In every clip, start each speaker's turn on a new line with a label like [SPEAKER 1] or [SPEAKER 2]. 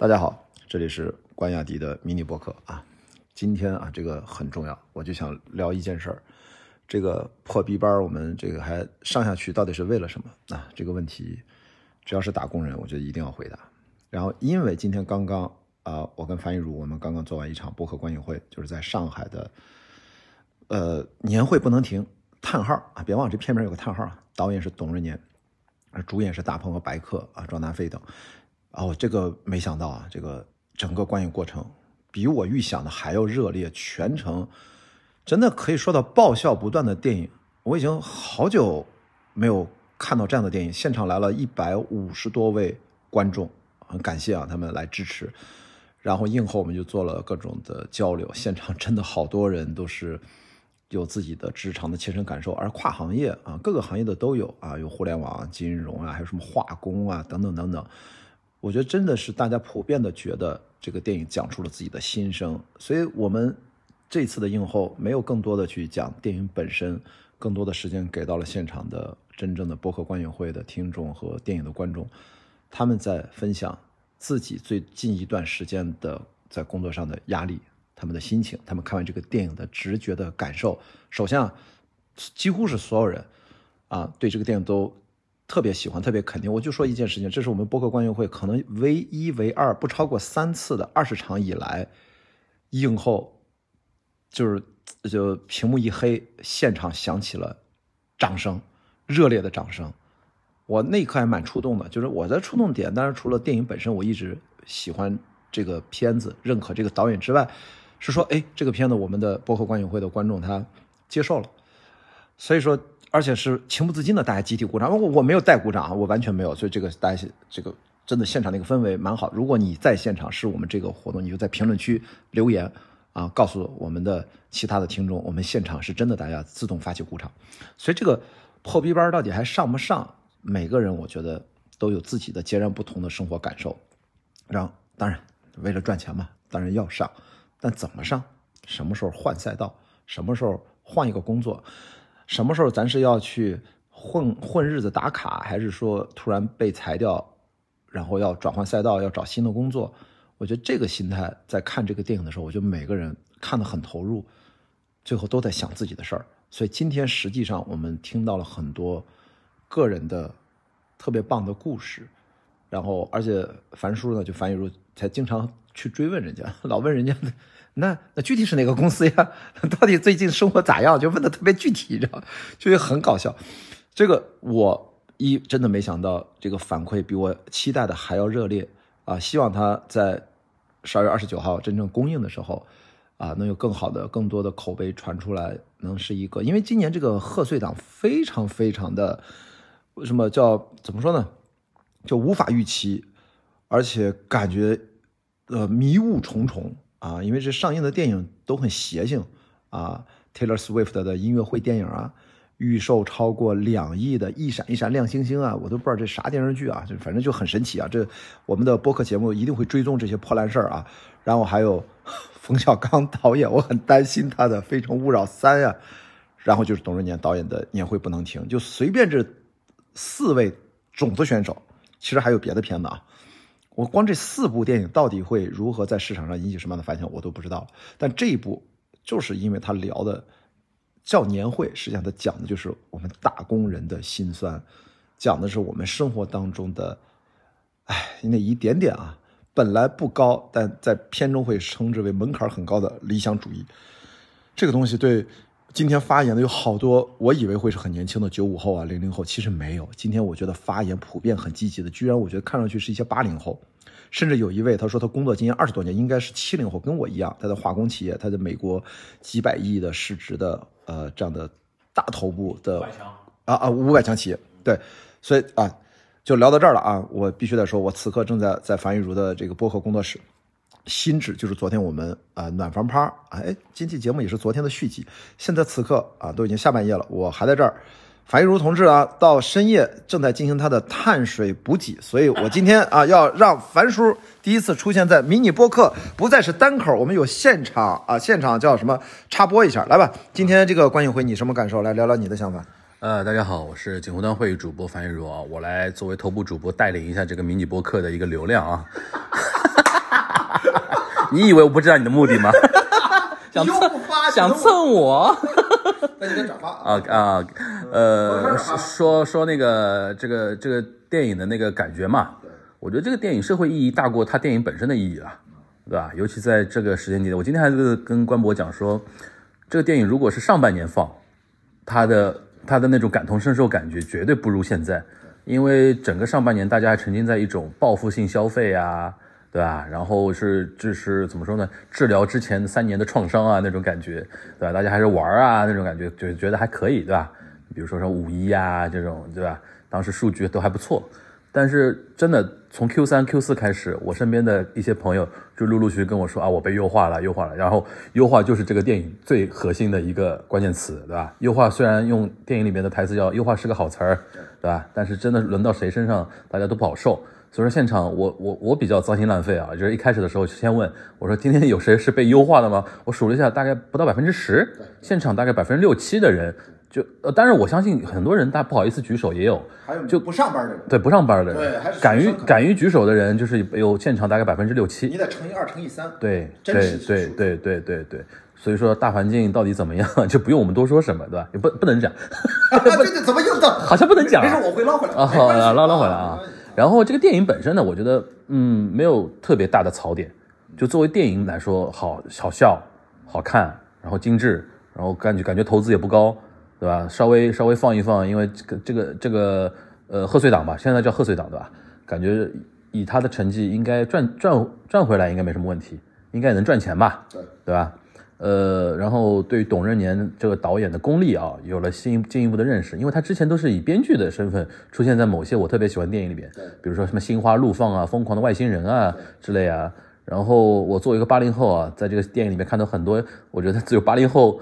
[SPEAKER 1] 大家好，这里是关雅迪的迷你博客啊。今天啊，这个很重要，我就想聊一件事儿。这个破逼班，我们这个还上下去，到底是为了什么啊？这个问题，只要是打工人，我觉得一定要回答。然后，因为今天刚刚啊，我跟樊玉茹，我们刚刚做完一场播客观影会，就是在上海的，呃，年会不能停，叹号啊！别忘了这片名有个叹号啊。导演是董润年，主演是大鹏和白客啊，庄达菲等。哦，这个没想到啊，这个整个观影过程比我预想的还要热烈，全程真的可以说到爆笑不断的电影。我已经好久没有看到这样的电影，现场来了一百五十多位观众，很感谢啊，他们来支持。然后映后我们就做了各种的交流，现场真的好多人都是有自己的职场的切身感受，而跨行业啊，各个行业的都有啊，有互联网、金融啊，还有什么化工啊，等等等等。我觉得真的是大家普遍的觉得这个电影讲出了自己的心声，所以我们这次的映后没有更多的去讲电影本身，更多的时间给到了现场的真正的播客观影会的听众和电影的观众，他们在分享。自己最近一段时间的在工作上的压力，他们的心情，他们看完这个电影的直觉的感受。首先啊，几乎是所有人啊，对这个电影都特别喜欢，特别肯定。我就说一件事情，这是我们播客观影会可能唯一唯二不超过三次的二十场以来，映后就是就屏幕一黑，现场响起了掌声，热烈的掌声。我那一刻还蛮触动的，就是我的触动点，当然除了电影本身，我一直喜欢这个片子，认可这个导演之外，是说，哎，这个片子我们的播客观影会的观众他接受了，所以说，而且是情不自禁的，大家集体鼓掌，我我没有带鼓掌啊，我完全没有，所以这个大家这个真的现场那个氛围蛮好。如果你在现场是我们这个活动，你就在评论区留言啊，告诉我们的其他的听众，我们现场是真的大家自动发起鼓掌，所以这个破逼班到底还上不上？每个人我觉得都有自己的截然不同的生活感受，然后当然为了赚钱嘛，当然要上，但怎么上？什么时候换赛道？什么时候换一个工作？什么时候咱是要去混混日子打卡，还是说突然被裁掉，然后要转换赛道，要找新的工作？我觉得这个心态在看这个电影的时候，我觉得每个人看得很投入，最后都在想自己的事儿。所以今天实际上我们听到了很多。个人的特别棒的故事，然后而且樊叔呢，就樊雨茹才经常去追问人家，老问人家，那那具体是哪个公司呀？到底最近生活咋样？就问的特别具体，你知道就很搞笑。这个我一真的没想到，这个反馈比我期待的还要热烈啊！希望他在十二月二十九号真正公映的时候。啊，能有更好的、更多的口碑传出来，能是一个，因为今年这个贺岁档非常非常的，为什么叫怎么说呢？就无法预期，而且感觉呃迷雾重重啊，因为这上映的电影都很邪性啊，Taylor Swift 的音乐会电影啊，预售超过两亿的《一闪一闪亮星星》啊，我都不知道这啥电视剧啊，就反正就很神奇啊。这我们的播客节目一定会追踪这些破烂事儿啊，然后还有。冯小刚导演，我很担心他的《非诚勿扰三》呀，然后就是董润年导演的年会不能停，就随便这四位种子选手，其实还有别的片子啊，我光这四部电影到底会如何在市场上引起什么样的反响，我都不知道。但这一部就是因为他聊的叫年会，实际上他讲的就是我们打工人的辛酸，讲的是我们生活当中的，哎，那一点点啊。本来不高，但在片中会称之为门槛很高的理想主义，这个东西对今天发言的有好多，我以为会是很年轻的九五后啊、零零后，其实没有。今天我觉得发言普遍很积极的，居然我觉得看上去是一些八零后，甚至有一位他说他工作经验二十多年，应该是七零后，跟我一样，他在化工企业，他在美国几百亿的市值的呃这样的大头部的啊啊五百强企业，对，所以啊。就聊到这儿了啊！我必须得说，我此刻正在在樊玉茹的这个播客工作室，心智就是昨天我们啊暖房趴哎，今期节目也是昨天的续集。现在此刻啊都已经下半夜了，我还在这儿。樊玉茹同志啊，到深夜正在进行他的碳水补给，所以我今天啊要让樊叔第一次出现在迷你播客，不再是单口，我们有现场啊，现场叫什么插播一下，来吧。今天这个观影会你什么感受？来聊聊你的想法。
[SPEAKER 2] 呃，大家好，我是锦湖端会议主播樊玉茹啊，我来作为头部主播带领一下这个迷你播客的一个流量啊。你以为我不知道你的目的吗？想
[SPEAKER 1] 又
[SPEAKER 2] 蹭想蹭我
[SPEAKER 1] 那你得转发啊！
[SPEAKER 2] 啊啊呃
[SPEAKER 1] 说
[SPEAKER 2] 说说那个这个这个电影的那个感觉嘛，我觉得这个电影社会意义大过它电影本身的意义了，对吧？尤其在这个时间节点，我今天还是跟关博讲说，这个电影如果是上半年放，它的它的那种感同身受感觉绝对不如现在，因为整个上半年大家还沉浸在一种报复性消费啊，对吧？然后是就是怎么说呢？治疗之前三年的创伤啊，那种感觉，对吧？大家还是玩啊那种感觉，就觉得还可以，对吧？比如说像五一啊这种，对吧？当时数据都还不错，但是真的从 Q 三、Q 四开始，我身边的一些朋友就陆陆续续跟我说啊，我被优化了，优化了。然后优化就是这个电影最核心的一个关键词，对吧？优化虽然用电影里面的台词叫“优化是个好词儿”，对吧？但是真的轮到谁身上，大家都不好受。所以说现场我我我比较脏心烂肺啊，就是一开始的时候先问我说今天有谁是被优化的吗？我数了一下，大概不到百分之十，现场大概百分之六七的人就呃，当然我相信很多人大不好意思举手也有，
[SPEAKER 1] 还有就不上班的人，
[SPEAKER 2] 对不上班的人
[SPEAKER 1] 对还是
[SPEAKER 2] 人敢于敢于举手的人就是有现场大概百分之六七，
[SPEAKER 1] 你得乘以二，乘以三。
[SPEAKER 2] 对
[SPEAKER 1] 真
[SPEAKER 2] 对
[SPEAKER 1] 实系数
[SPEAKER 2] 对对对对对，所以说大环境到底怎么样就不用我们多说什么，对吧？也不不能讲，
[SPEAKER 1] 啊，这个怎么又到？
[SPEAKER 2] 好像不能讲啊
[SPEAKER 1] 没事，我会捞回来。
[SPEAKER 2] 啊，捞捞回来啊。然后这个电影本身呢，我觉得嗯没有特别大的槽点，就作为电影来说，好好笑、好看，然后精致，然后感觉感觉投资也不高，对吧？稍微稍微放一放，因为这个这个这个呃贺岁档吧，现在叫贺岁档对吧？感觉以他的成绩应该赚赚赚回来应该没什么问题，应该也能赚钱吧？
[SPEAKER 1] 对
[SPEAKER 2] 对吧？呃，然后对董润年这个导演的功力啊，有了进进一步的认识，因为他之前都是以编剧的身份出现在某些我特别喜欢电影里边，比如说什么《心花怒放》啊，《疯狂的外星人啊》之类啊。然后我作为一个八零后啊，在这个电影里面看到很多，我觉得只有八零后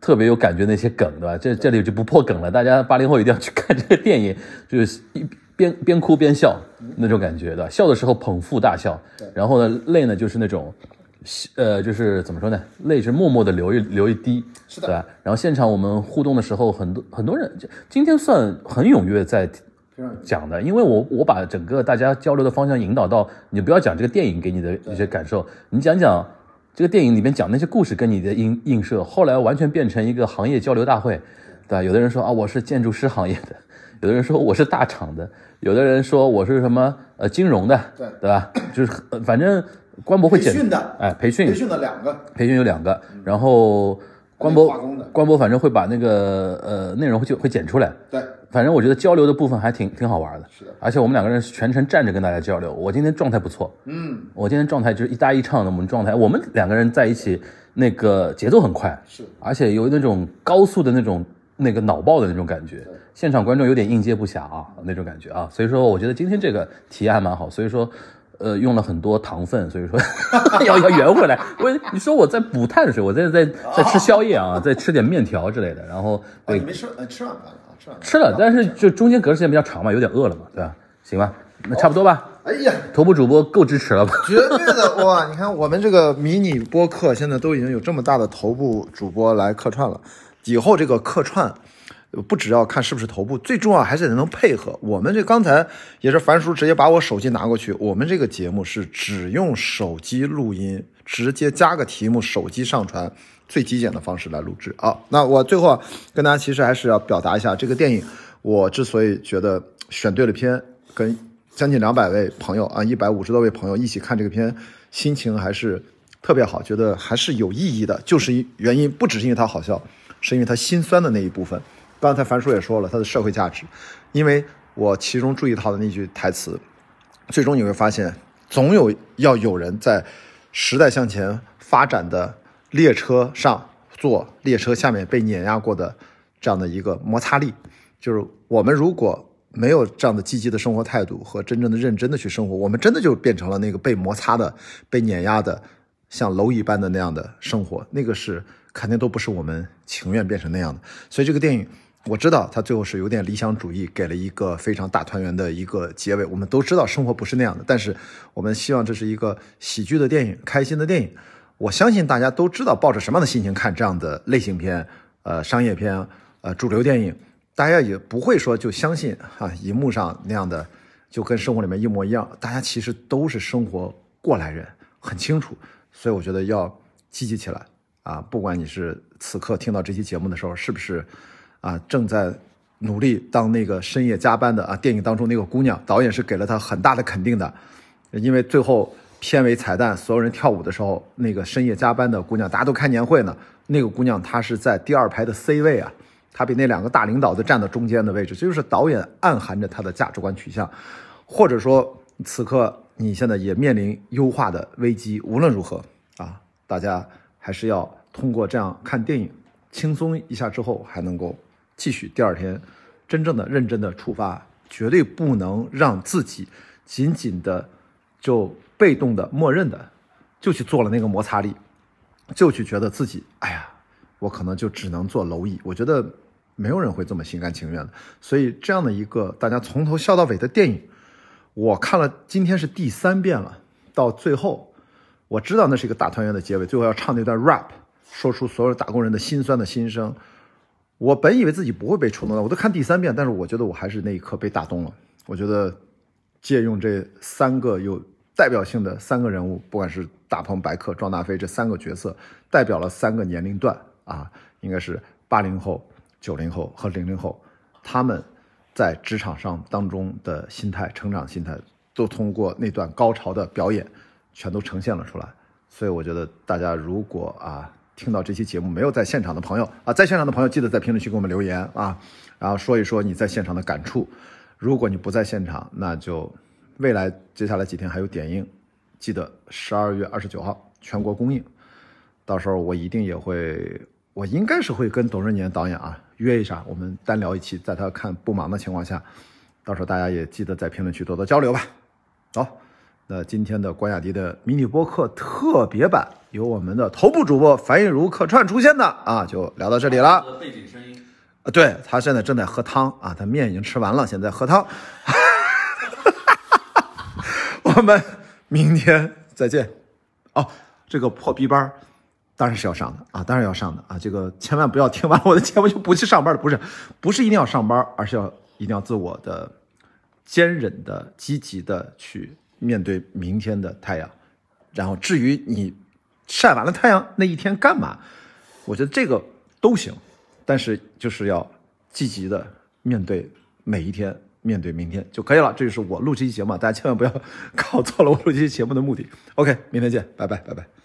[SPEAKER 2] 特别有感觉那些梗，对吧？这这里就不破梗了，大家八零后一定要去看这个电影，就是一边边哭边笑那种感觉的，笑的时候捧腹大笑，然后呢泪呢就是那种。呃，就是怎么说呢？泪是默默的流一流一滴，
[SPEAKER 1] 是的
[SPEAKER 2] 对吧？然后现场我们互动的时候，很多很多人，就今天算很踊跃在讲的，因为我我把整个大家交流的方向引导到，你不要讲这个电影给你的一些感受，你讲讲这个电影里面讲那些故事跟你的映映射，后来完全变成一个行业交流大会，对吧？有的人说啊，我是建筑师行业的，有的人说我是大厂的，有的人说我是什么呃金融的，
[SPEAKER 1] 对
[SPEAKER 2] 对吧？就是呃反正官博会简
[SPEAKER 1] 培训的
[SPEAKER 2] 哎，培训。
[SPEAKER 1] 培训的两个，
[SPEAKER 2] 培训有两个，然后官博官博反正会把那个呃内容会就会剪出来，
[SPEAKER 1] 对，
[SPEAKER 2] 反正我觉得交流的部分还挺挺好玩的，
[SPEAKER 1] 是的。
[SPEAKER 2] 而且我们两个人是全程站着跟大家交流。我今天状态不错，
[SPEAKER 1] 嗯，
[SPEAKER 2] 我今天状态就是一搭一唱的，我们状态，我们两个人在一起，那个节奏很快，
[SPEAKER 1] 是。
[SPEAKER 2] 而且有那种高速的那种那个脑爆的那种感觉，现场观众有点应接不暇啊那种感觉啊，所以说我觉得今天这个体验还蛮好，所以说。呃，用了很多糖分，所以说 要要圆回来。我你说我在补碳水，我在在在吃宵夜啊，再吃点面条之类的，然后
[SPEAKER 1] 哦，你没吃，呃，吃晚饭了啊，吃晚饭。
[SPEAKER 2] 吃了，但是就中间隔的时间比较长嘛，有点饿了嘛，对吧？行吧，那差不多吧。
[SPEAKER 1] 哎呀，
[SPEAKER 2] 头部主播够支持了吧？
[SPEAKER 1] 绝对的哇！你看我们这个迷你播客现在都已经有这么大的头部主播来客串了，以后这个客串。不只要看是不是头部，最重要还是得能配合。我们这刚才也是樊叔直接把我手机拿过去，我们这个节目是只用手机录音，直接加个题目，手机上传，最极简的方式来录制啊。那我最后跟大家其实还是要表达一下，这个电影我之所以觉得选对了片，跟将近两百位朋友啊，一百五十多位朋友一起看这个片，心情还是特别好，觉得还是有意义的。就是原因不只是因为它好笑，是因为它心酸的那一部分。刚才樊叔也说了，他的社会价值，因为我其中注意到的那句台词，最终你会发现，总有要有人在时代向前发展的列车上坐，列车下面被碾压过的这样的一个摩擦力，就是我们如果没有这样的积极的生活态度和真正的认真的去生活，我们真的就变成了那个被摩擦的、被碾压的，像蝼蚁般的那样的生活，那个是肯定都不是我们情愿变成那样的。所以这个电影。我知道他最后是有点理想主义，给了一个非常大团圆的一个结尾。我们都知道生活不是那样的，但是我们希望这是一个喜剧的电影，开心的电影。我相信大家都知道抱着什么样的心情看这样的类型片，呃，商业片，呃，主流电影，大家也不会说就相信哈、荧幕上那样的就跟生活里面一模一样。大家其实都是生活过来人，很清楚所以我觉得要积极起来啊！不管你是此刻听到这期节目的时候，是不是啊正在努力当那个深夜加班的啊？电影当中那个姑娘，导演是给了她很大的肯定的，因为最后片尾彩蛋，所有人跳舞的时候，那个深夜加班的姑娘，大家都开年会呢，那个姑娘她是在第二排的 C 位啊，她比那两个大领导都站到中间的位置，这就是导演暗含着她的价值观取向，或者说此刻。你现在也面临优化的危机，无论如何啊，大家还是要通过这样看电影，轻松一下之后，还能够继续第二天真正的认真的出发，绝对不能让自己仅仅的就被动的默认的就去做了那个摩擦力，就去觉得自己哎呀，我可能就只能做蝼蚁。我觉得没有人会这么心甘情愿的，所以这样的一个大家从头笑到尾的电影。我看了，今天是第三遍了。到最后，我知道那是一个大团圆的结尾，最后要唱那段 rap，说出所有打工人的心酸的心声。我本以为自己不会被触动的，我都看第三遍，但是我觉得我还是那一刻被打动了。我觉得借用这三个有代表性的三个人物，不管是大鹏、白客、庄大飞这三个角色，代表了三个年龄段啊，应该是八零后、九零后和零零后，他们。在职场上当中的心态、成长心态，都通过那段高潮的表演，全都呈现了出来。所以我觉得大家如果啊听到这期节目没有在现场的朋友啊，在现场的朋友记得在评论区给我们留言啊，然后说一说你在现场的感触。如果你不在现场，那就未来接下来几天还有点映，记得十二月二十九号全国公映，到时候我一定也会。我应该是会跟董润年导演啊约一下，我们单聊一期，在他看不忙的情况下，到时候大家也记得在评论区多多交流吧。好，那今天的关雅迪的迷你播客特别版由我们的头部主播樊玉茹客串出现的啊，就聊到这里了。
[SPEAKER 2] 背景声音
[SPEAKER 1] 啊，对他现在正在喝汤啊，他面已经吃完了，现在喝汤。我们明天再见。哦，这个破逼班。当然是要上的啊，当然要上的啊！这个千万不要听完我的节目就不去上班了，不是，不是一定要上班，而是要一定要自我的坚忍的、积极的去面对明天的太阳。然后至于你晒完了太阳那一天干嘛，我觉得这个都行，但是就是要积极的面对每一天，面对明天就可以了。这就是我录这期节目，大家千万不要搞错了我录这期节目的目的。OK，明天见，拜拜，拜拜。